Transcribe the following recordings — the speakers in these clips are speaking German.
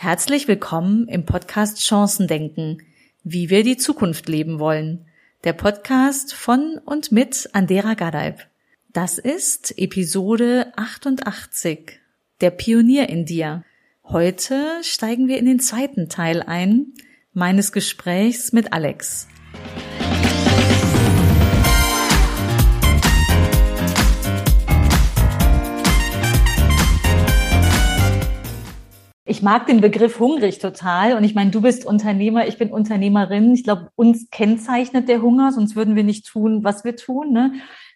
Herzlich willkommen im Podcast Chancendenken, wie wir die Zukunft leben wollen. Der Podcast von und mit Andera Gadeib. Das ist Episode 88, der Pionier in dir. Heute steigen wir in den zweiten Teil ein, meines Gesprächs mit Alex. Ich mag den Begriff hungrig total. Und ich meine, du bist Unternehmer, ich bin Unternehmerin. Ich glaube, uns kennzeichnet der Hunger, sonst würden wir nicht tun, was wir tun. Ne?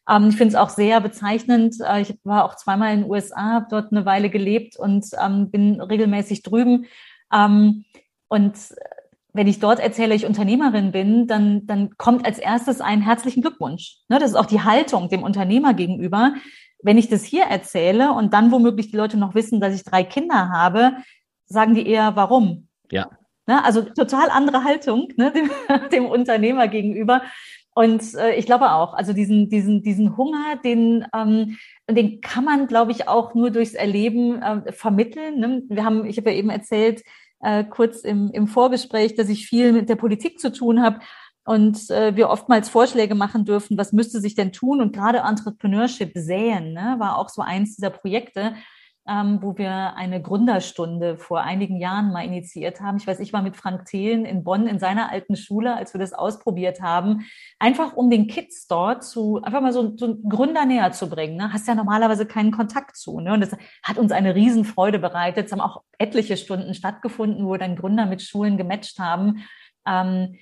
Ähm, ich finde es auch sehr bezeichnend. Äh, ich war auch zweimal in den USA, habe dort eine Weile gelebt und ähm, bin regelmäßig drüben. Ähm, und wenn ich dort erzähle, ich Unternehmerin bin, dann, dann kommt als erstes ein herzlichen Glückwunsch. Ne? Das ist auch die Haltung dem Unternehmer gegenüber. Wenn ich das hier erzähle und dann womöglich die Leute noch wissen, dass ich drei Kinder habe, sagen die eher, warum? Ja. Ne? Also total andere Haltung ne? dem, dem Unternehmer gegenüber. Und äh, ich glaube auch, also diesen, diesen, diesen Hunger, den, ähm, den kann man, glaube ich, auch nur durchs Erleben äh, vermitteln. Ne? Wir haben, ich habe ja eben erzählt, äh, kurz im, im Vorgespräch, dass ich viel mit der Politik zu tun habe und äh, wir oftmals Vorschläge machen dürfen, was müsste sich denn tun? Und gerade Entrepreneurship säen ne, war auch so eins dieser Projekte, ähm, wo wir eine Gründerstunde vor einigen Jahren mal initiiert haben. Ich weiß, ich war mit Frank Thelen in Bonn in seiner alten Schule, als wir das ausprobiert haben, einfach um den Kids dort zu, einfach mal so, so einen Gründer näher zu bringen. Ne? Hast ja normalerweise keinen Kontakt zu. Ne? Und das hat uns eine Riesenfreude bereitet. Es haben auch etliche Stunden stattgefunden, wo dann Gründer mit Schulen gematcht haben. Ähm,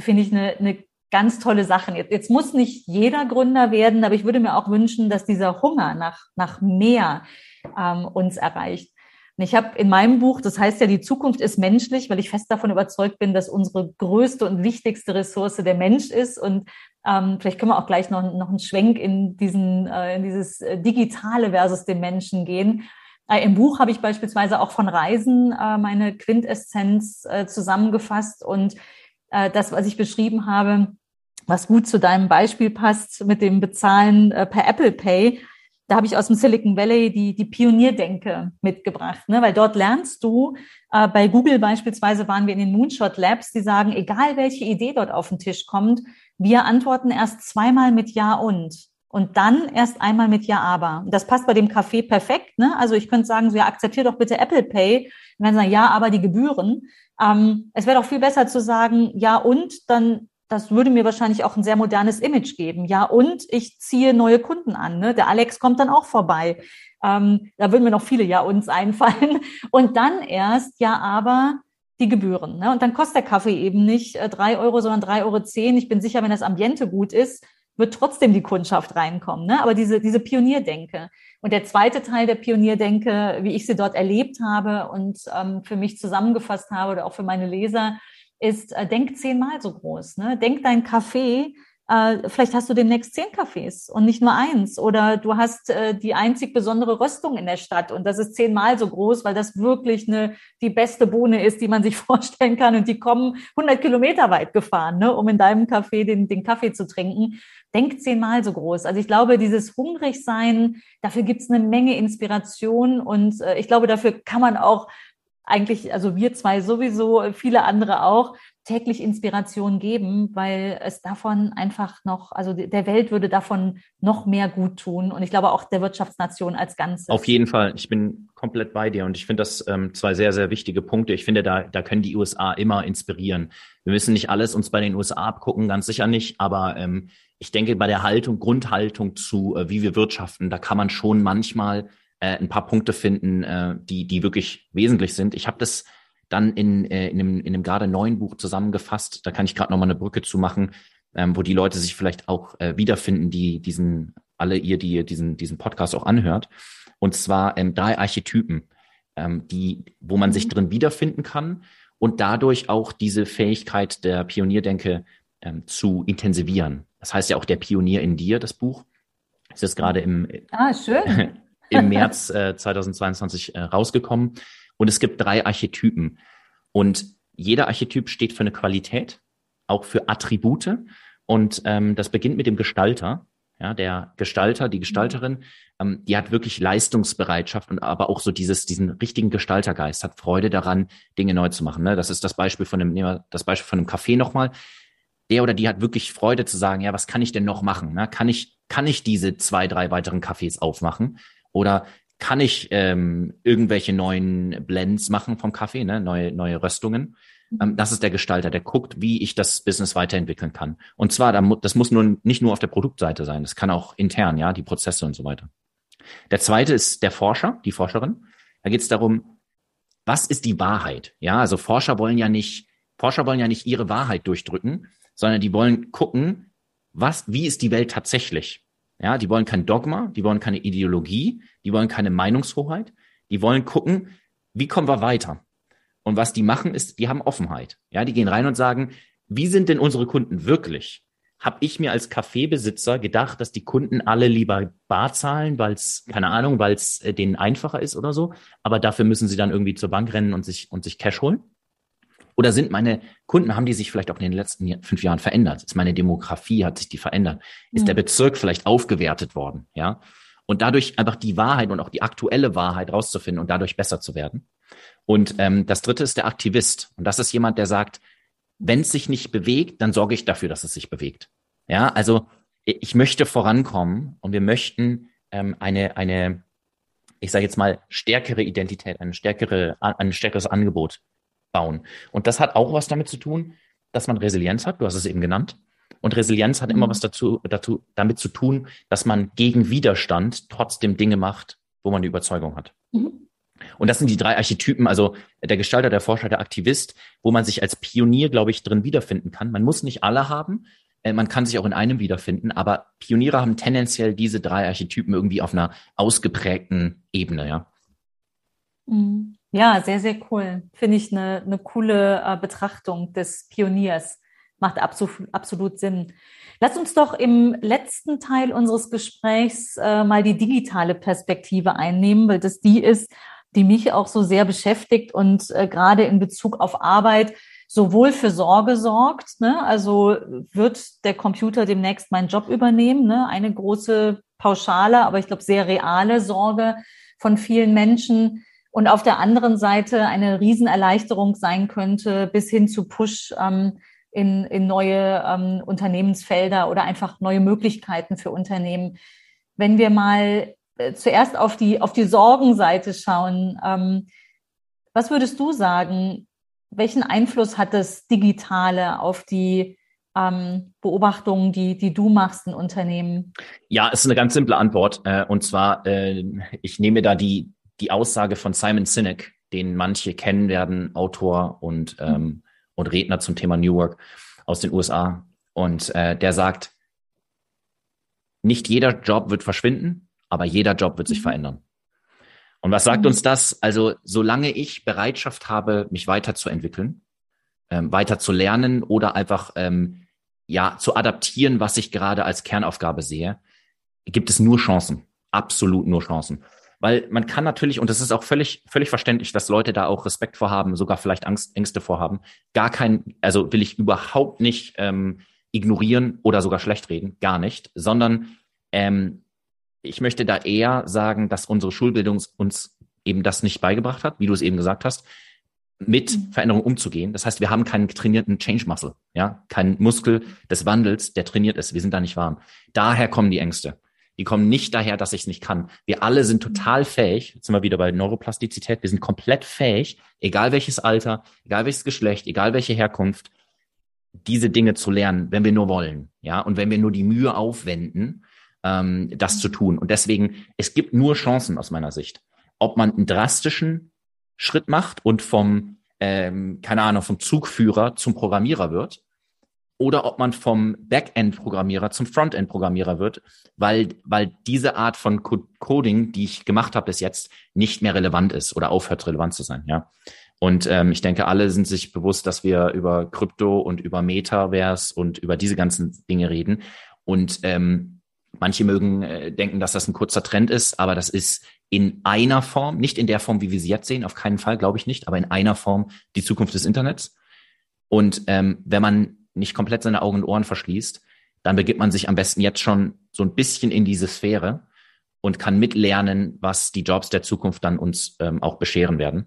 Finde ich eine, eine ganz tolle Sachen. Jetzt, jetzt muss nicht jeder Gründer werden, aber ich würde mir auch wünschen, dass dieser Hunger nach, nach mehr, ähm, uns erreicht. Und ich habe in meinem Buch, das heißt ja, die Zukunft ist menschlich, weil ich fest davon überzeugt bin, dass unsere größte und wichtigste Ressource der Mensch ist. Und ähm, vielleicht können wir auch gleich noch, noch einen Schwenk in, diesen, äh, in dieses äh, Digitale versus den Menschen gehen. Äh, Im Buch habe ich beispielsweise auch von Reisen äh, meine Quintessenz äh, zusammengefasst und äh, das, was ich beschrieben habe, was gut zu deinem Beispiel passt mit dem Bezahlen äh, per Apple Pay, da habe ich aus dem Silicon Valley die, die Pionierdenke mitgebracht, ne? weil dort lernst du, äh, bei Google beispielsweise waren wir in den Moonshot Labs, die sagen, egal welche Idee dort auf den Tisch kommt, wir antworten erst zweimal mit Ja und und dann erst einmal mit Ja, aber. Das passt bei dem Café perfekt. Ne? Also ich könnte sagen, so, ja, akzeptier doch bitte Apple Pay. Und dann sagen, ja, aber die Gebühren. Ähm, es wäre doch viel besser zu sagen, ja und, dann das würde mir wahrscheinlich auch ein sehr modernes Image geben. Ja, und ich ziehe neue Kunden an. Ne? Der Alex kommt dann auch vorbei. Ähm, da würden mir noch viele Ja uns einfallen. Und dann erst, ja, aber die Gebühren. Ne? Und dann kostet der Kaffee eben nicht äh, drei Euro, sondern drei Euro. zehn. Ich bin sicher, wenn das Ambiente gut ist, wird trotzdem die Kundschaft reinkommen. Ne? Aber diese, diese Pionierdenke. Und der zweite Teil der Pionierdenke, wie ich sie dort erlebt habe und ähm, für mich zusammengefasst habe oder auch für meine Leser, ist, äh, denk zehnmal so groß. Ne? Denk dein Kaffee, äh, vielleicht hast du demnächst zehn Cafés und nicht nur eins. Oder du hast äh, die einzig besondere Röstung in der Stadt und das ist zehnmal so groß, weil das wirklich eine, die beste Bohne ist, die man sich vorstellen kann. Und die kommen 100 Kilometer weit gefahren, ne, um in deinem Café den, den Kaffee zu trinken. Denk zehnmal so groß. Also ich glaube, dieses Hungrigsein, dafür gibt's eine Menge Inspiration und äh, ich glaube, dafür kann man auch eigentlich, also wir zwei sowieso, viele andere auch, täglich Inspiration geben, weil es davon einfach noch, also der Welt würde davon noch mehr gut tun und ich glaube auch der Wirtschaftsnation als Ganzes. Auf jeden Fall. Ich bin komplett bei dir und ich finde das ähm, zwei sehr, sehr wichtige Punkte. Ich finde, da, da können die USA immer inspirieren. Wir müssen nicht alles uns bei den USA abgucken, ganz sicher nicht, aber ähm, ich denke, bei der Haltung, Grundhaltung zu, äh, wie wir wirtschaften, da kann man schon manchmal äh, ein paar Punkte finden, äh, die, die wirklich wesentlich sind. Ich habe das dann in, äh, in, einem, in einem gerade neuen Buch zusammengefasst. Da kann ich gerade nochmal eine Brücke zu machen, ähm, wo die Leute sich vielleicht auch äh, wiederfinden, die diesen, alle ihr, die diesen, diesen Podcast auch anhört. Und zwar ähm, drei Archetypen, ähm, die, wo man sich mhm. drin wiederfinden kann und dadurch auch diese Fähigkeit der Pionierdenke ähm, zu intensivieren. Das heißt ja auch der Pionier in dir, das Buch. Es ist gerade im, ah, schön. im März äh, 2022 äh, rausgekommen. Und es gibt drei Archetypen. Und jeder Archetyp steht für eine Qualität, auch für Attribute. Und ähm, das beginnt mit dem Gestalter. ja, der Gestalter, die Gestalterin, ähm, die hat wirklich Leistungsbereitschaft und aber auch so dieses, diesen richtigen Gestaltergeist, hat Freude daran, Dinge neu zu machen. Ne? Das ist das Beispiel von einem, nehmen wir das Beispiel von einem Café nochmal. Der oder die hat wirklich Freude zu sagen, ja, was kann ich denn noch machen? Ne? Kann ich, kann ich diese zwei, drei weiteren Cafés aufmachen? Oder kann ich ähm, irgendwelche neuen Blends machen vom Kaffee, ne? neue, neue Röstungen? Ähm, das ist der Gestalter, der guckt, wie ich das Business weiterentwickeln kann. Und zwar, das muss nur nicht nur auf der Produktseite sein, das kann auch intern, ja, die Prozesse und so weiter. Der zweite ist der Forscher, die Forscherin. Da geht es darum, was ist die Wahrheit? Ja, also Forscher wollen ja nicht, Forscher wollen ja nicht ihre Wahrheit durchdrücken, sondern die wollen gucken, was, wie ist die Welt tatsächlich? Ja, die wollen kein Dogma, die wollen keine Ideologie, die wollen keine Meinungshoheit, die wollen gucken, wie kommen wir weiter? Und was die machen, ist, die haben Offenheit. Ja, die gehen rein und sagen, wie sind denn unsere Kunden wirklich? Habe ich mir als Kaffeebesitzer gedacht, dass die Kunden alle lieber bar zahlen, weil es, keine Ahnung, weil es äh, denen einfacher ist oder so, aber dafür müssen sie dann irgendwie zur Bank rennen und sich, und sich Cash holen? Oder sind meine Kunden, haben die sich vielleicht auch in den letzten fünf Jahren verändert? Ist meine Demografie, hat sich die verändert? Ist mhm. der Bezirk vielleicht aufgewertet worden? Ja. Und dadurch einfach die Wahrheit und auch die aktuelle Wahrheit rauszufinden und dadurch besser zu werden. Und ähm, das dritte ist der Aktivist. Und das ist jemand, der sagt, wenn es sich nicht bewegt, dann sorge ich dafür, dass es sich bewegt. Ja, also ich möchte vorankommen und wir möchten ähm, eine, eine, ich sage jetzt mal, stärkere Identität, eine stärkere, ein stärkeres Angebot bauen. Und das hat auch was damit zu tun, dass man Resilienz hat. Du hast es eben genannt. Und Resilienz hat immer mhm. was dazu, dazu, damit zu tun, dass man gegen Widerstand trotzdem Dinge macht, wo man die Überzeugung hat. Mhm. Und das sind die drei Archetypen, also der Gestalter, der Forscher, der Aktivist, wo man sich als Pionier, glaube ich, drin wiederfinden kann. Man muss nicht alle haben, äh, man kann sich auch in einem wiederfinden, aber Pioniere haben tendenziell diese drei Archetypen irgendwie auf einer ausgeprägten Ebene, ja. Mhm. Ja, sehr, sehr cool. Finde ich eine, eine coole äh, Betrachtung des Pioniers. Macht absolut, absolut Sinn. Lass uns doch im letzten Teil unseres Gesprächs äh, mal die digitale Perspektive einnehmen, weil das die ist, die mich auch so sehr beschäftigt und äh, gerade in Bezug auf Arbeit sowohl für Sorge sorgt, ne? also wird der Computer demnächst meinen Job übernehmen, ne? eine große pauschale, aber ich glaube sehr reale Sorge von vielen Menschen und auf der anderen Seite eine Riesenerleichterung sein könnte bis hin zu Push ähm, in, in neue ähm, Unternehmensfelder oder einfach neue Möglichkeiten für Unternehmen. Wenn wir mal äh, zuerst auf die, auf die Sorgenseite schauen, ähm, was würdest du sagen? Welchen Einfluss hat das Digitale auf die ähm, Beobachtungen, die, die du machst in Unternehmen? Ja, es ist eine ganz simple Antwort. Äh, und zwar, äh, ich nehme da die, die Aussage von Simon Sinek, den manche kennen werden, Autor und, ähm, und Redner zum Thema New Work aus den USA. Und äh, der sagt, nicht jeder Job wird verschwinden, aber jeder Job wird sich mhm. verändern. Und was sagt mhm. uns das? Also, solange ich Bereitschaft habe, mich weiterzuentwickeln, ähm, weiter zu lernen oder einfach ähm, ja zu adaptieren, was ich gerade als Kernaufgabe sehe, gibt es nur Chancen, absolut nur Chancen. Weil man kann natürlich, und das ist auch völlig, völlig verständlich, dass Leute da auch Respekt vorhaben, sogar vielleicht Angst, Ängste vorhaben. Gar kein, also will ich überhaupt nicht ähm, ignorieren oder sogar schlecht reden, gar nicht, sondern ähm, ich möchte da eher sagen, dass unsere Schulbildung uns eben das nicht beigebracht hat, wie du es eben gesagt hast, mit mhm. Veränderungen umzugehen. Das heißt, wir haben keinen trainierten Change Muscle, ja, keinen Muskel des Wandels, der trainiert ist. Wir sind da nicht warm. Daher kommen die Ängste. Die kommen nicht daher, dass ich es nicht kann. Wir alle sind total fähig. Jetzt sind wir wieder bei Neuroplastizität. Wir sind komplett fähig, egal welches Alter, egal welches Geschlecht, egal welche Herkunft, diese Dinge zu lernen, wenn wir nur wollen. Ja, und wenn wir nur die Mühe aufwenden, ähm, das zu tun. Und deswegen, es gibt nur Chancen aus meiner Sicht. Ob man einen drastischen Schritt macht und vom, ähm, keine Ahnung, vom Zugführer zum Programmierer wird, oder ob man vom Backend-Programmierer zum Frontend-Programmierer wird, weil, weil diese Art von Coding, die ich gemacht habe bis jetzt, nicht mehr relevant ist oder aufhört relevant zu sein. Ja. Und ähm, ich denke, alle sind sich bewusst, dass wir über Krypto und über Metaverse und über diese ganzen Dinge reden. Und ähm, Manche mögen äh, denken, dass das ein kurzer Trend ist, aber das ist in einer Form, nicht in der Form, wie wir sie jetzt sehen, auf keinen Fall, glaube ich nicht, aber in einer Form die Zukunft des Internets. Und ähm, wenn man nicht komplett seine Augen und Ohren verschließt, dann begibt man sich am besten jetzt schon so ein bisschen in diese Sphäre und kann mitlernen, was die Jobs der Zukunft dann uns ähm, auch bescheren werden.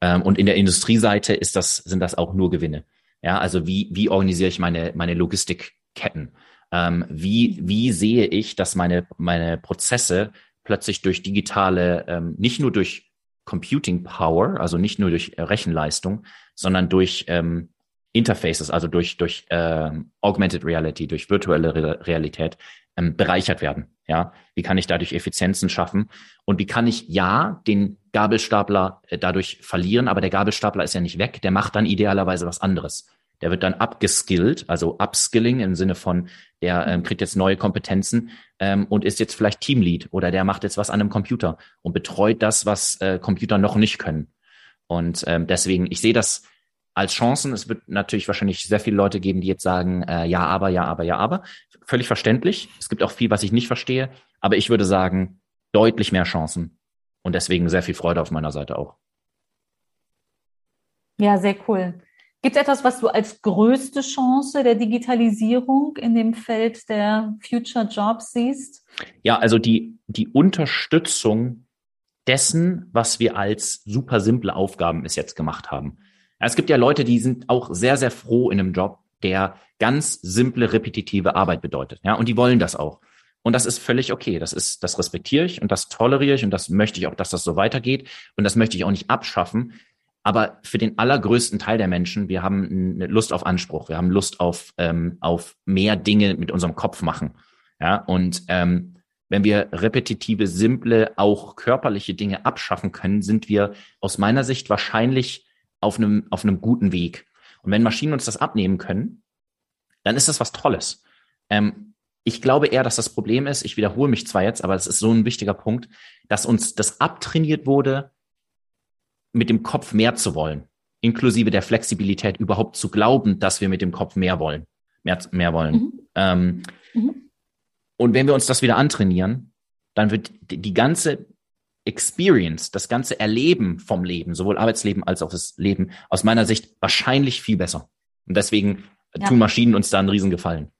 Ähm, und in der Industrieseite ist das, sind das auch nur Gewinne. Ja, also wie, wie organisiere ich meine, meine Logistikketten? Ähm, wie, wie sehe ich, dass meine, meine Prozesse plötzlich durch digitale, ähm, nicht nur durch Computing Power, also nicht nur durch Rechenleistung, sondern durch ähm, Interfaces, also durch, durch äh, Augmented Reality, durch virtuelle Re Realität ähm, bereichert werden. Ja, wie kann ich dadurch Effizienzen schaffen? Und wie kann ich ja den Gabelstapler äh, dadurch verlieren, aber der Gabelstapler ist ja nicht weg, der macht dann idealerweise was anderes. Der wird dann abgeskillt, also Upskilling im Sinne von, der ähm, kriegt jetzt neue Kompetenzen ähm, und ist jetzt vielleicht Teamlead oder der macht jetzt was an einem Computer und betreut das, was äh, Computer noch nicht können. Und ähm, deswegen, ich sehe das als Chancen. Es wird natürlich wahrscheinlich sehr viele Leute geben, die jetzt sagen, äh, ja, aber, ja, aber, ja, aber. Völlig verständlich. Es gibt auch viel, was ich nicht verstehe. Aber ich würde sagen, deutlich mehr Chancen. Und deswegen sehr viel Freude auf meiner Seite auch. Ja, sehr cool. Gibt es etwas, was du als größte Chance der Digitalisierung in dem Feld der Future Jobs siehst? Ja, also die, die Unterstützung dessen, was wir als super simple Aufgaben bis jetzt gemacht haben. Es gibt ja Leute, die sind auch sehr, sehr froh in einem Job, der ganz simple, repetitive Arbeit bedeutet. Ja, und die wollen das auch. Und das ist völlig okay. Das ist, das respektiere ich und das toleriere ich und das möchte ich auch, dass das so weitergeht. Und das möchte ich auch nicht abschaffen. Aber für den allergrößten Teil der Menschen, wir haben eine Lust auf Anspruch, wir haben Lust auf, ähm, auf mehr Dinge mit unserem Kopf machen. Ja, und ähm, wenn wir repetitive, simple, auch körperliche Dinge abschaffen können, sind wir aus meiner Sicht wahrscheinlich auf einem, auf einem guten Weg. Und wenn Maschinen uns das abnehmen können, dann ist das was Tolles. Ähm, ich glaube eher, dass das Problem ist, ich wiederhole mich zwar jetzt, aber es ist so ein wichtiger Punkt, dass uns das abtrainiert wurde, mit dem Kopf mehr zu wollen, inklusive der Flexibilität überhaupt zu glauben, dass wir mit dem Kopf mehr wollen, mehr, mehr wollen. Mhm. Ähm, mhm. Und wenn wir uns das wieder antrainieren, dann wird die ganze Experience, das ganze Erleben vom Leben, sowohl Arbeitsleben als auch das Leben, aus meiner Sicht wahrscheinlich viel besser. Und deswegen ja. tun Maschinen uns da einen Riesengefallen.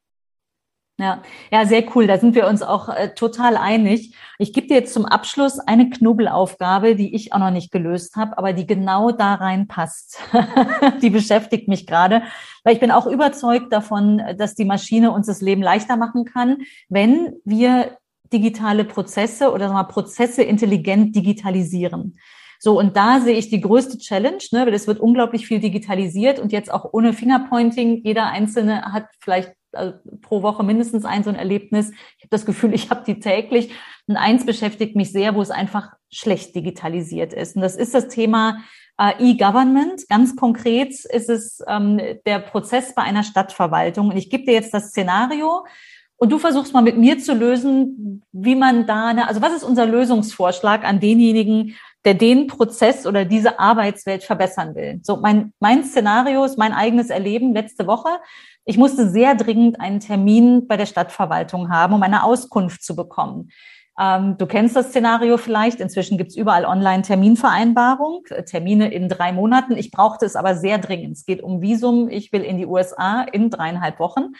Ja, ja, sehr cool. Da sind wir uns auch äh, total einig. Ich gebe dir jetzt zum Abschluss eine Knubbelaufgabe, die ich auch noch nicht gelöst habe, aber die genau da reinpasst. die beschäftigt mich gerade, weil ich bin auch überzeugt davon, dass die Maschine uns das Leben leichter machen kann, wenn wir digitale Prozesse oder sagen wir, Prozesse intelligent digitalisieren. So, und da sehe ich die größte Challenge, ne, weil es wird unglaublich viel digitalisiert und jetzt auch ohne Fingerpointing. Jeder Einzelne hat vielleicht also pro Woche mindestens ein so ein Erlebnis. Ich habe das Gefühl, ich habe die täglich. Und eins beschäftigt mich sehr, wo es einfach schlecht digitalisiert ist. Und das ist das Thema äh, E-Government. Ganz konkret ist es ähm, der Prozess bei einer Stadtverwaltung. Und ich gebe dir jetzt das Szenario. Und du versuchst mal mit mir zu lösen, wie man da, eine, also was ist unser Lösungsvorschlag an denjenigen, der den Prozess oder diese Arbeitswelt verbessern will? So, mein, mein Szenario ist mein eigenes Erleben letzte Woche. Ich musste sehr dringend einen Termin bei der Stadtverwaltung haben, um eine Auskunft zu bekommen. Ähm, du kennst das Szenario vielleicht. Inzwischen gibt's überall Online-Terminvereinbarung, Termine in drei Monaten. Ich brauchte es aber sehr dringend. Es geht um Visum. Ich will in die USA in dreieinhalb Wochen.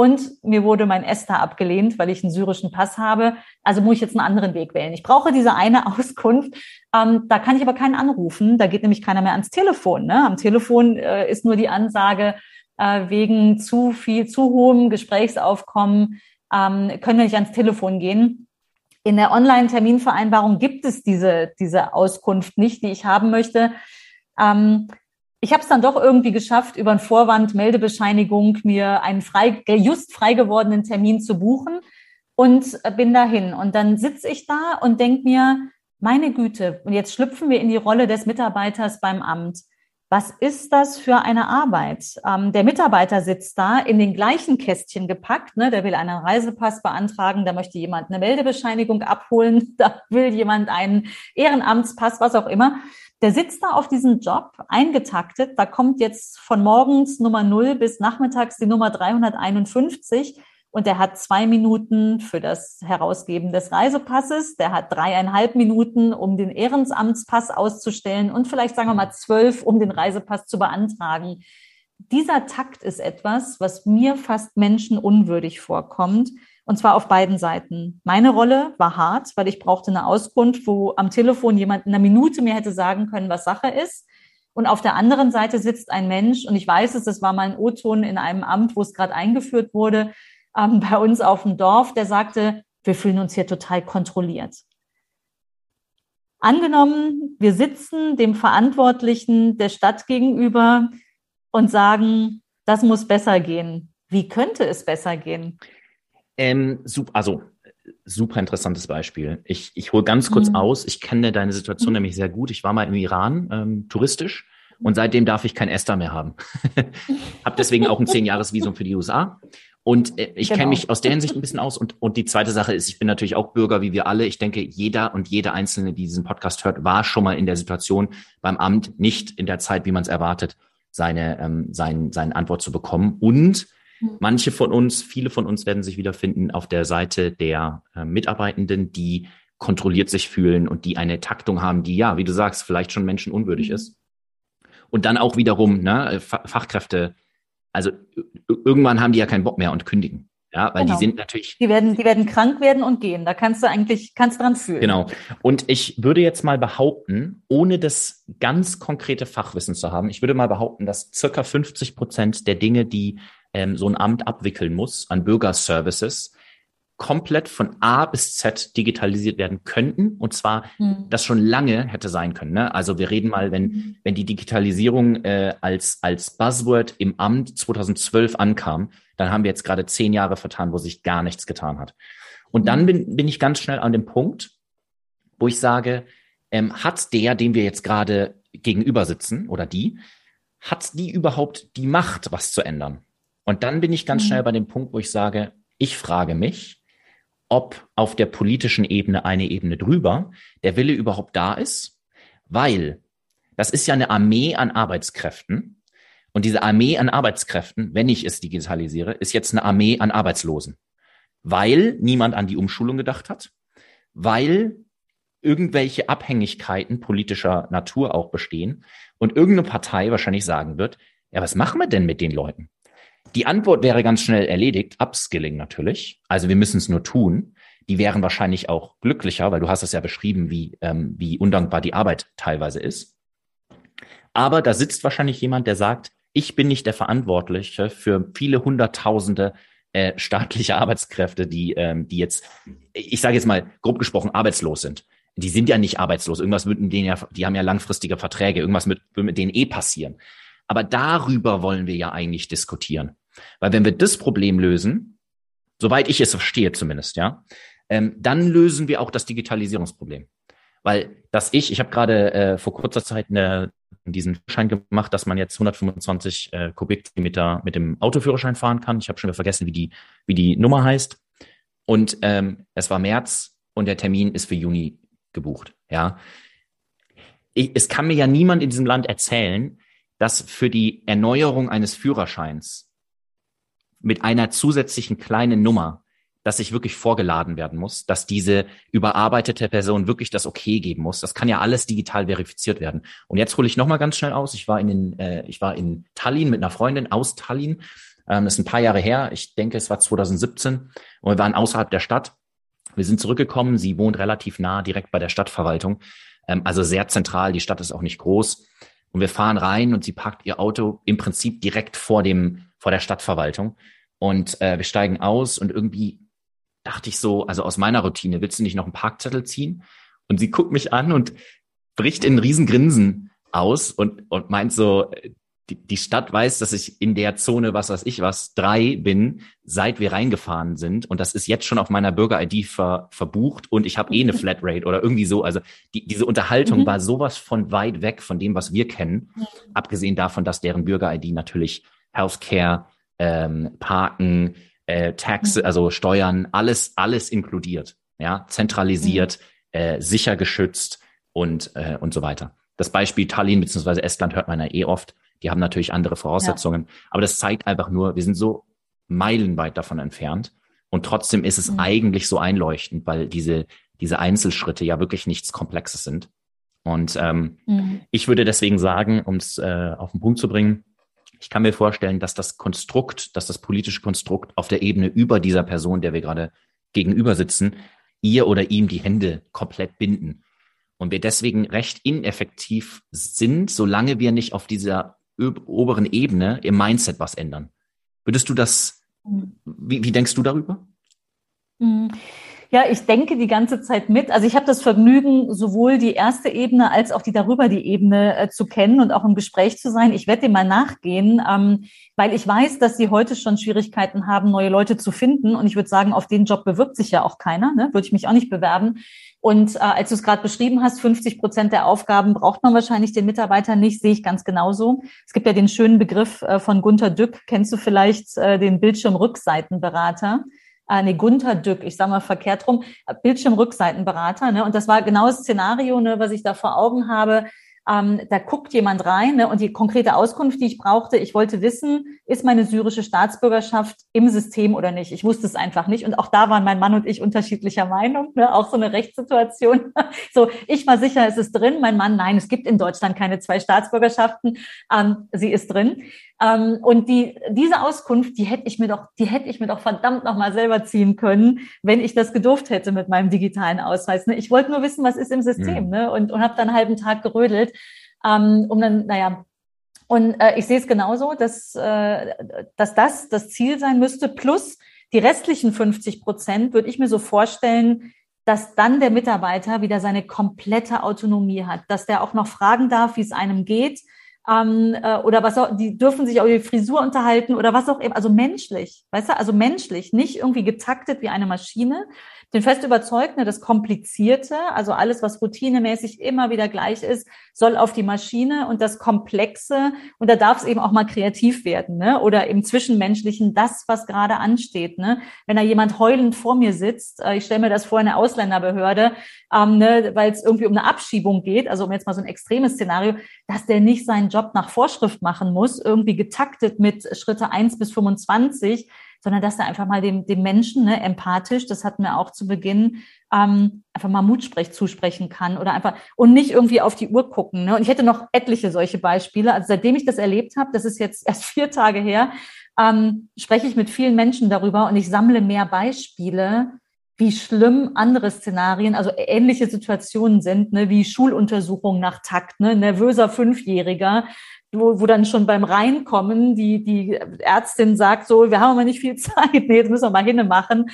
Und mir wurde mein ESTA abgelehnt, weil ich einen syrischen Pass habe. Also muss ich jetzt einen anderen Weg wählen. Ich brauche diese eine Auskunft. Ähm, da kann ich aber keinen anrufen. Da geht nämlich keiner mehr ans Telefon. Ne? Am Telefon äh, ist nur die Ansage, äh, wegen zu viel, zu hohem Gesprächsaufkommen ähm, können wir nicht ans Telefon gehen. In der Online-Terminvereinbarung gibt es diese, diese Auskunft nicht, die ich haben möchte. Ähm, ich habe es dann doch irgendwie geschafft, über einen Vorwand Meldebescheinigung mir einen frei, just frei gewordenen Termin zu buchen und bin dahin. Und dann sitze ich da und denk mir, meine Güte, und jetzt schlüpfen wir in die Rolle des Mitarbeiters beim Amt. Was ist das für eine Arbeit? Ähm, der Mitarbeiter sitzt da in den gleichen Kästchen gepackt. Ne? Der will einen Reisepass beantragen, da möchte jemand eine Meldebescheinigung abholen, da will jemand einen Ehrenamtspass, was auch immer der sitzt da auf diesem Job eingetaktet. Da kommt jetzt von morgens Nummer 0 bis nachmittags die Nummer 351 und der hat zwei Minuten für das Herausgeben des Reisepasses. Der hat dreieinhalb Minuten, um den Ehrenamtspass auszustellen und vielleicht sagen wir mal zwölf, um den Reisepass zu beantragen. dieser Takt ist etwas, was mir fast menschenunwürdig vorkommt. Und zwar auf beiden Seiten. Meine Rolle war hart, weil ich brauchte eine Auskunft, wo am Telefon jemand in einer Minute mir hätte sagen können, was Sache ist. Und auf der anderen Seite sitzt ein Mensch, und ich weiß es, das war mal ein O-Ton in einem Amt, wo es gerade eingeführt wurde, ähm, bei uns auf dem Dorf, der sagte, wir fühlen uns hier total kontrolliert. Angenommen, wir sitzen dem Verantwortlichen der Stadt gegenüber und sagen, das muss besser gehen. Wie könnte es besser gehen? Ähm, also super interessantes Beispiel. Ich, ich hole ganz kurz mhm. aus. Ich kenne deine Situation mhm. nämlich sehr gut. Ich war mal im Iran ähm, touristisch und seitdem darf ich kein Esther mehr haben. Hab deswegen auch ein zehn-Jahres-Visum für die USA. Und äh, ich genau. kenne mich aus der Hinsicht ein bisschen aus. Und, und die zweite Sache ist, ich bin natürlich auch Bürger wie wir alle. Ich denke, jeder und jede Einzelne, die diesen Podcast hört, war schon mal in der Situation beim Amt, nicht in der Zeit, wie man es erwartet, seine, ähm, sein, seine Antwort zu bekommen. Und. Manche von uns, viele von uns werden sich wiederfinden auf der Seite der äh, Mitarbeitenden, die kontrolliert sich fühlen und die eine Taktung haben, die ja, wie du sagst, vielleicht schon menschenunwürdig mhm. ist. Und dann auch wiederum ne, Fachkräfte also irgendwann haben die ja keinen Bock mehr und kündigen. Ja, weil genau. die sind natürlich. Die werden, die werden krank werden und gehen. Da kannst du eigentlich, kannst dran fühlen. Genau. Und ich würde jetzt mal behaupten, ohne das ganz konkrete Fachwissen zu haben, ich würde mal behaupten, dass circa 50 Prozent der Dinge, die ähm, so ein Amt abwickeln muss an Bürgerservices, komplett von A bis Z digitalisiert werden könnten. Und zwar, mhm. das schon lange hätte sein können. Ne? Also wir reden mal, wenn, mhm. wenn die Digitalisierung äh, als, als Buzzword im Amt 2012 ankam, dann haben wir jetzt gerade zehn Jahre vertan, wo sich gar nichts getan hat. Und dann bin, bin ich ganz schnell an dem Punkt, wo ich sage, ähm, hat der, dem wir jetzt gerade gegenüber sitzen oder die, hat die überhaupt die Macht, was zu ändern? Und dann bin ich ganz mhm. schnell bei dem Punkt, wo ich sage, ich frage mich, ob auf der politischen Ebene eine Ebene drüber der Wille überhaupt da ist, weil das ist ja eine Armee an Arbeitskräften. Und diese Armee an Arbeitskräften, wenn ich es digitalisiere, ist jetzt eine Armee an Arbeitslosen, weil niemand an die Umschulung gedacht hat, weil irgendwelche Abhängigkeiten politischer Natur auch bestehen und irgendeine Partei wahrscheinlich sagen wird, ja, was machen wir denn mit den Leuten? Die Antwort wäre ganz schnell erledigt, Upskilling natürlich. Also wir müssen es nur tun. Die wären wahrscheinlich auch glücklicher, weil du hast es ja beschrieben, wie, ähm, wie undankbar die Arbeit teilweise ist. Aber da sitzt wahrscheinlich jemand, der sagt, ich bin nicht der Verantwortliche für viele Hunderttausende äh, staatliche Arbeitskräfte, die, ähm, die jetzt, ich sage jetzt mal grob gesprochen, arbeitslos sind. Die sind ja nicht arbeitslos. Irgendwas wird mit denen ja, die haben ja langfristige Verträge. Irgendwas wird, wird mit denen eh passieren. Aber darüber wollen wir ja eigentlich diskutieren. Weil wenn wir das Problem lösen, soweit ich es verstehe zumindest, ja, ähm, dann lösen wir auch das Digitalisierungsproblem. Weil dass ich, ich habe gerade äh, vor kurzer Zeit eine, diesen Schein gemacht, dass man jetzt 125 äh, Kubikmeter mit dem Autoführerschein fahren kann. Ich habe schon wieder vergessen, wie die, wie die Nummer heißt. Und ähm, es war März und der Termin ist für Juni gebucht. Ja, ich, es kann mir ja niemand in diesem Land erzählen, dass für die Erneuerung eines Führerscheins mit einer zusätzlichen kleinen Nummer, dass sich wirklich vorgeladen werden muss, dass diese überarbeitete Person wirklich das Okay geben muss. Das kann ja alles digital verifiziert werden. Und jetzt hole ich noch mal ganz schnell aus. Ich war in den, äh, ich war in Tallinn mit einer Freundin aus Tallinn. Ähm, das ist ein paar Jahre her. Ich denke, es war 2017. Und wir waren außerhalb der Stadt. Wir sind zurückgekommen. Sie wohnt relativ nah, direkt bei der Stadtverwaltung. Ähm, also sehr zentral. Die Stadt ist auch nicht groß. Und wir fahren rein und sie parkt ihr Auto im Prinzip direkt vor dem, vor der Stadtverwaltung. Und äh, wir steigen aus und irgendwie dachte ich so, also aus meiner Routine, willst du nicht noch einen Parkzettel ziehen? Und sie guckt mich an und bricht in Riesengrinsen aus und, und meint so, die, Stadt weiß, dass ich in der Zone, was weiß ich was, drei bin, seit wir reingefahren sind. Und das ist jetzt schon auf meiner Bürger-ID ver, verbucht und ich habe eh eine Flatrate oder irgendwie so. Also die, diese Unterhaltung mhm. war sowas von weit weg von dem, was wir kennen. Mhm. Abgesehen davon, dass deren Bürger-ID natürlich Healthcare, ähm, Parken, äh, Tax, mhm. also Steuern, alles, alles inkludiert. Ja, zentralisiert, mhm. äh, sicher geschützt und, äh, und so weiter. Das Beispiel Tallinn bzw. Estland hört man ja eh oft. Die haben natürlich andere Voraussetzungen. Ja. Aber das zeigt einfach nur, wir sind so meilenweit davon entfernt. Und trotzdem ist es mhm. eigentlich so einleuchtend, weil diese, diese Einzelschritte ja wirklich nichts Komplexes sind. Und ähm, mhm. ich würde deswegen sagen, um es äh, auf den Punkt zu bringen, Ich kann mir vorstellen, dass das Konstrukt, dass das politische Konstrukt auf der Ebene über dieser Person, der wir gerade gegenüber sitzen, ihr oder ihm die Hände komplett binden. Und wir deswegen recht ineffektiv sind, solange wir nicht auf dieser oberen Ebene im Mindset was ändern. Würdest du das, mhm. wie, wie denkst du darüber? Mhm. Ja, ich denke die ganze Zeit mit. Also ich habe das Vergnügen, sowohl die erste Ebene als auch die darüber die Ebene äh, zu kennen und auch im Gespräch zu sein. Ich werde dem mal nachgehen, ähm, weil ich weiß, dass sie heute schon Schwierigkeiten haben, neue Leute zu finden. Und ich würde sagen, auf den Job bewirbt sich ja auch keiner. Ne? Würde ich mich auch nicht bewerben. Und äh, als du es gerade beschrieben hast, 50 Prozent der Aufgaben braucht man wahrscheinlich den Mitarbeiter nicht, sehe ich ganz genauso. Es gibt ja den schönen Begriff äh, von Gunter Dück, kennst du vielleicht äh, den Bildschirmrückseitenberater? Äh, nee, Gunther Dück, ich sage mal verkehrt rum, Bildschirmrückseitenberater. Ne? Und das war genau das Szenario, ne, was ich da vor Augen habe. Ähm, da guckt jemand rein ne, und die konkrete Auskunft, die ich brauchte, ich wollte wissen, ist meine syrische Staatsbürgerschaft im System oder nicht? Ich wusste es einfach nicht. Und auch da waren mein Mann und ich unterschiedlicher Meinung, ne, auch so eine Rechtssituation. so, ich war sicher, es ist drin. Mein Mann, nein, es gibt in Deutschland keine zwei Staatsbürgerschaften. Ähm, sie ist drin. Ähm, und die, diese Auskunft, die hätte ich mir doch, die hätte ich mir doch verdammt nochmal selber ziehen können, wenn ich das gedurft hätte mit meinem digitalen Ausweis. Ne? Ich wollte nur wissen, was ist im System, mhm. ne? Und, und habe dann einen halben Tag gerödelt, ähm, um dann, naja, und äh, ich sehe es genauso, dass, äh, dass das das Ziel sein müsste. Plus die restlichen 50 Prozent würde ich mir so vorstellen, dass dann der Mitarbeiter wieder seine komplette Autonomie hat, dass der auch noch fragen darf, wie es einem geht, ähm, äh, oder was auch, die dürfen sich auch die Frisur unterhalten oder was auch eben, also menschlich, weißt du, also menschlich, nicht irgendwie getaktet wie eine Maschine, bin fest überzeugt, ne, das Komplizierte, also alles, was routinemäßig immer wieder gleich ist, soll auf die Maschine und das Komplexe, und da darf es eben auch mal kreativ werden, ne? oder im Zwischenmenschlichen das, was gerade ansteht. Ne? Wenn da jemand heulend vor mir sitzt, äh, ich stelle mir das vor, eine Ausländerbehörde, ähm, ne, weil es irgendwie um eine Abschiebung geht, also um jetzt mal so ein extremes Szenario, dass der nicht seinen Job nach Vorschrift machen muss, irgendwie getaktet mit Schritte eins bis 25, sondern dass er einfach mal dem, dem Menschen ne, empathisch, das hatten wir auch zu Beginn, ähm, einfach mal Mutsprech zusprechen kann oder einfach und nicht irgendwie auf die Uhr gucken. Ne? Und ich hätte noch etliche solche Beispiele. Also seitdem ich das erlebt habe, das ist jetzt erst vier Tage her, ähm, spreche ich mit vielen Menschen darüber und ich sammle mehr Beispiele, wie schlimm andere Szenarien, also ähnliche Situationen sind, ne, wie Schuluntersuchung nach Takt, ne, nervöser Fünfjähriger, wo, wo dann schon beim Reinkommen die, die Ärztin sagt so, wir haben aber nicht viel Zeit, nee, jetzt müssen wir mal hinne machen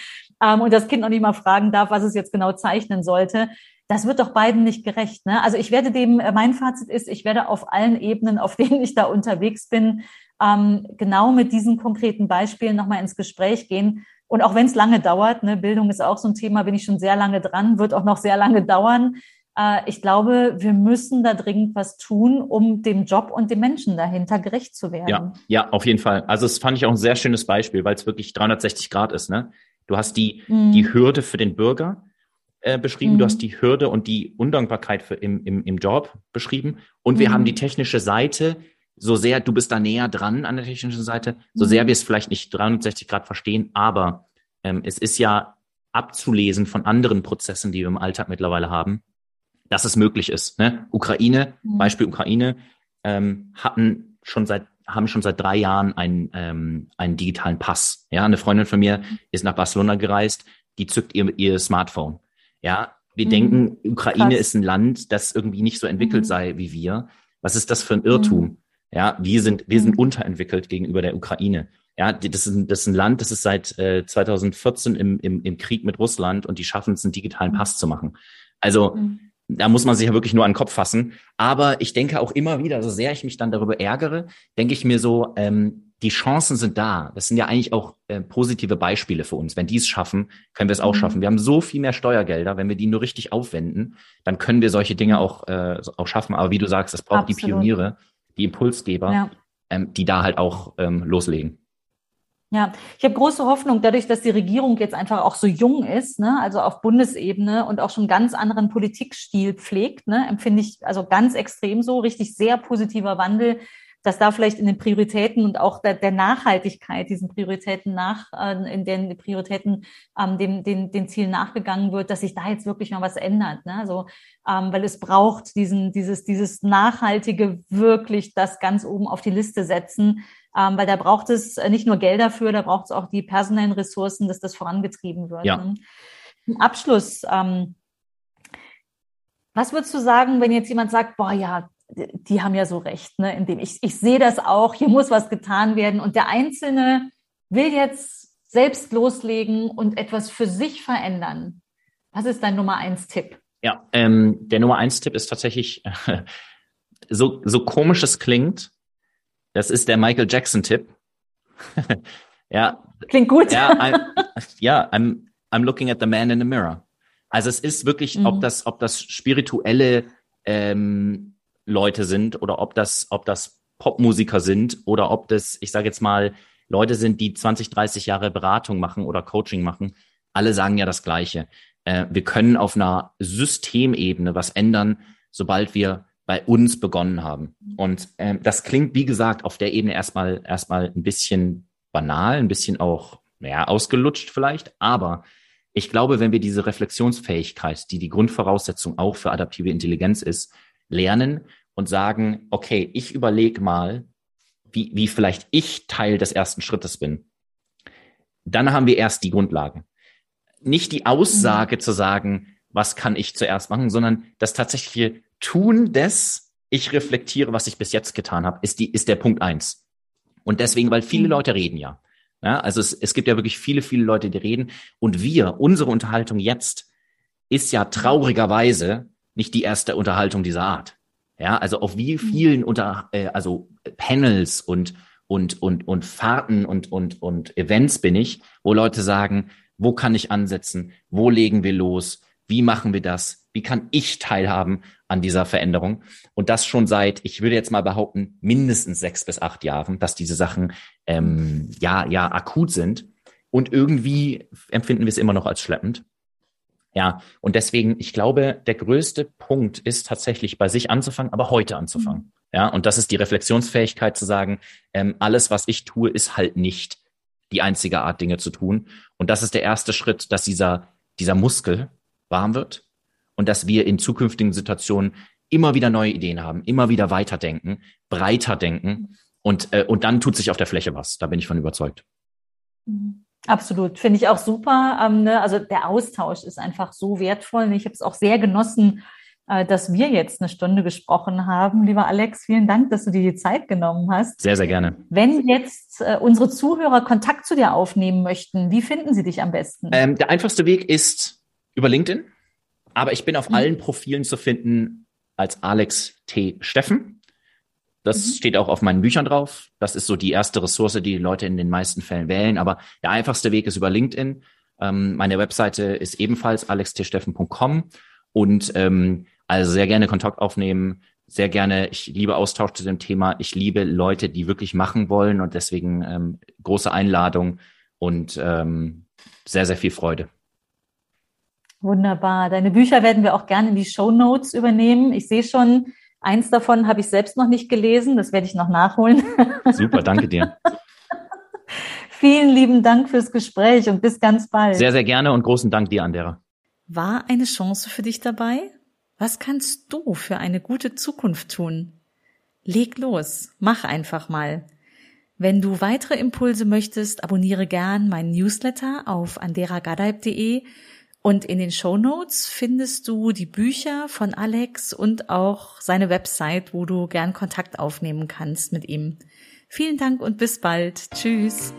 ähm, und das Kind noch nicht mal fragen darf, was es jetzt genau zeichnen sollte. Das wird doch beiden nicht gerecht. Ne? Also ich werde dem, äh, mein Fazit ist, ich werde auf allen Ebenen, auf denen ich da unterwegs bin, ähm, genau mit diesen konkreten Beispielen nochmal ins Gespräch gehen. Und auch wenn es lange dauert, ne, Bildung ist auch so ein Thema, bin ich schon sehr lange dran, wird auch noch sehr lange dauern. Äh, ich glaube, wir müssen da dringend was tun, um dem Job und dem Menschen dahinter gerecht zu werden. Ja, ja, auf jeden Fall. Also das fand ich auch ein sehr schönes Beispiel, weil es wirklich 360 Grad ist. Ne? Du hast die, mhm. die Hürde für den Bürger äh, beschrieben, mhm. du hast die Hürde und die Undankbarkeit für im, im, im Job beschrieben und wir mhm. haben die technische Seite, so sehr, du bist da näher dran an der technischen Seite, so sehr mhm. wir es vielleicht nicht 360 Grad verstehen, aber ähm, es ist ja abzulesen von anderen Prozessen, die wir im Alltag mittlerweile haben, dass es möglich ist. Ne? Ukraine, mhm. Beispiel Ukraine, ähm, hatten schon seit haben schon seit drei Jahren einen, ähm, einen digitalen Pass. Ja, eine Freundin von mir ist nach Barcelona gereist, die zückt ihr, ihr Smartphone. Ja, wir mhm. denken, Ukraine Krass. ist ein Land, das irgendwie nicht so entwickelt mhm. sei wie wir. Was ist das für ein Irrtum? Ja, wir sind, wir sind mhm. unterentwickelt gegenüber der Ukraine. Ja, das ist, ein, das ist ein Land, das ist seit äh, 2014 im, im, im Krieg mit Russland und die schaffen es, einen digitalen mhm. Pass zu machen. Also mhm da muss man sich ja wirklich nur an den Kopf fassen. Aber ich denke auch immer wieder, so sehr ich mich dann darüber ärgere, denke ich mir so, ähm, die Chancen sind da. Das sind ja eigentlich auch äh, positive Beispiele für uns. Wenn die es schaffen, können wir es auch mhm. schaffen. Wir haben so viel mehr Steuergelder, wenn wir die nur richtig aufwenden, dann können wir solche Dinge auch, äh, auch schaffen. Aber wie du sagst, es braucht Absolut. die Pioniere, die Impulsgeber, ja. ähm, die da halt auch ähm, loslegen. Ja, ich habe große Hoffnung, dadurch, dass die Regierung jetzt einfach auch so jung ist, ne, also auf Bundesebene und auch schon ganz anderen Politikstil pflegt, ne, empfinde ich also ganz extrem so, richtig sehr positiver Wandel, dass da vielleicht in den Prioritäten und auch der, der Nachhaltigkeit, diesen Prioritäten nach, äh, in den Prioritäten ähm, dem, den, den Zielen nachgegangen wird, dass sich da jetzt wirklich mal was ändert. Ne? Also, ähm, weil es braucht diesen, dieses, dieses nachhaltige wirklich das ganz oben auf die Liste setzen, ähm, weil da braucht es nicht nur Geld dafür, da braucht es auch die personellen Ressourcen, dass das vorangetrieben wird. Ja. Ne? Abschluss. Ähm, was würdest du sagen, wenn jetzt jemand sagt, boah, ja, die haben ja so recht, ne? Indem ich, ich sehe das auch, hier muss was getan werden und der Einzelne will jetzt selbst loslegen und etwas für sich verändern. Was ist dein Nummer eins Tipp? Ja, ähm, der Nummer eins Tipp ist tatsächlich, so, so komisch es klingt, das ist der Michael Jackson Tipp. ja. Klingt gut. Ja, I'm, ja, I'm, I'm looking at the man in the mirror. Also es ist wirklich, mhm. ob das, ob das spirituelle ähm, Leute sind oder ob das, ob das Popmusiker sind oder ob das, ich sage jetzt mal, Leute sind, die 20, 30 Jahre Beratung machen oder Coaching machen. Alle sagen ja das Gleiche. Äh, wir können auf einer Systemebene was ändern, sobald wir bei uns begonnen haben. Und äh, das klingt, wie gesagt, auf der Ebene erstmal erstmal ein bisschen banal, ein bisschen auch naja, ausgelutscht vielleicht, aber ich glaube, wenn wir diese Reflexionsfähigkeit, die die Grundvoraussetzung auch für adaptive Intelligenz ist, lernen und sagen, okay, ich überlege mal, wie, wie vielleicht ich Teil des ersten Schrittes bin, dann haben wir erst die Grundlagen. Nicht die Aussage mhm. zu sagen, was kann ich zuerst machen, sondern das tatsächliche Tun des, ich reflektiere, was ich bis jetzt getan habe, ist, die, ist der Punkt eins. Und deswegen, weil viele mhm. Leute reden ja. ja also es, es gibt ja wirklich viele, viele Leute, die reden. Und wir, unsere Unterhaltung jetzt, ist ja traurigerweise nicht die erste Unterhaltung dieser Art. Ja, also auf wie mhm. vielen unter, äh, also Panels und und und und Fahrten und und und Events bin ich, wo Leute sagen, wo kann ich ansetzen, wo legen wir los, wie machen wir das, wie kann ich teilhaben an dieser Veränderung und das schon seit, ich würde jetzt mal behaupten, mindestens sechs bis acht Jahren, dass diese Sachen ähm, ja ja akut sind und irgendwie empfinden wir es immer noch als schleppend. Ja, und deswegen, ich glaube, der größte Punkt ist tatsächlich bei sich anzufangen, aber heute anzufangen. Mhm. Ja, und das ist die Reflexionsfähigkeit zu sagen, ähm, alles, was ich tue, ist halt nicht die einzige Art, Dinge zu tun. Und das ist der erste Schritt, dass dieser, dieser Muskel warm wird und dass wir in zukünftigen Situationen immer wieder neue Ideen haben, immer wieder weiterdenken, breiter denken und, äh, und dann tut sich auf der Fläche was. Da bin ich von überzeugt. Mhm. Absolut, finde ich auch super. Ähm, ne? Also der Austausch ist einfach so wertvoll. Ich habe es auch sehr genossen, äh, dass wir jetzt eine Stunde gesprochen haben. Lieber Alex, vielen Dank, dass du dir die Zeit genommen hast. Sehr, sehr gerne. Wenn jetzt äh, unsere Zuhörer Kontakt zu dir aufnehmen möchten, wie finden sie dich am besten? Ähm, der einfachste Weg ist über LinkedIn, aber ich bin auf mhm. allen Profilen zu finden als Alex T. Steffen. Das mhm. steht auch auf meinen Büchern drauf. Das ist so die erste Ressource, die, die Leute in den meisten Fällen wählen. Aber der einfachste Weg ist über LinkedIn. Ähm, meine Webseite ist ebenfalls alextsteffen.com und ähm, also sehr gerne Kontakt aufnehmen. Sehr gerne. Ich liebe Austausch zu dem Thema. Ich liebe Leute, die wirklich machen wollen und deswegen ähm, große Einladung und ähm, sehr, sehr viel Freude. Wunderbar. Deine Bücher werden wir auch gerne in die Show Notes übernehmen. Ich sehe schon, Eins davon habe ich selbst noch nicht gelesen, das werde ich noch nachholen. Super, danke dir. Vielen lieben Dank fürs Gespräch und bis ganz bald. Sehr, sehr gerne und großen Dank dir, Andera. War eine Chance für dich dabei? Was kannst du für eine gute Zukunft tun? Leg los, mach einfach mal. Wenn du weitere Impulse möchtest, abonniere gern meinen Newsletter auf anderagadaib.de und in den Show Notes findest du die Bücher von Alex und auch seine Website, wo du gern Kontakt aufnehmen kannst mit ihm. Vielen Dank und bis bald. Tschüss.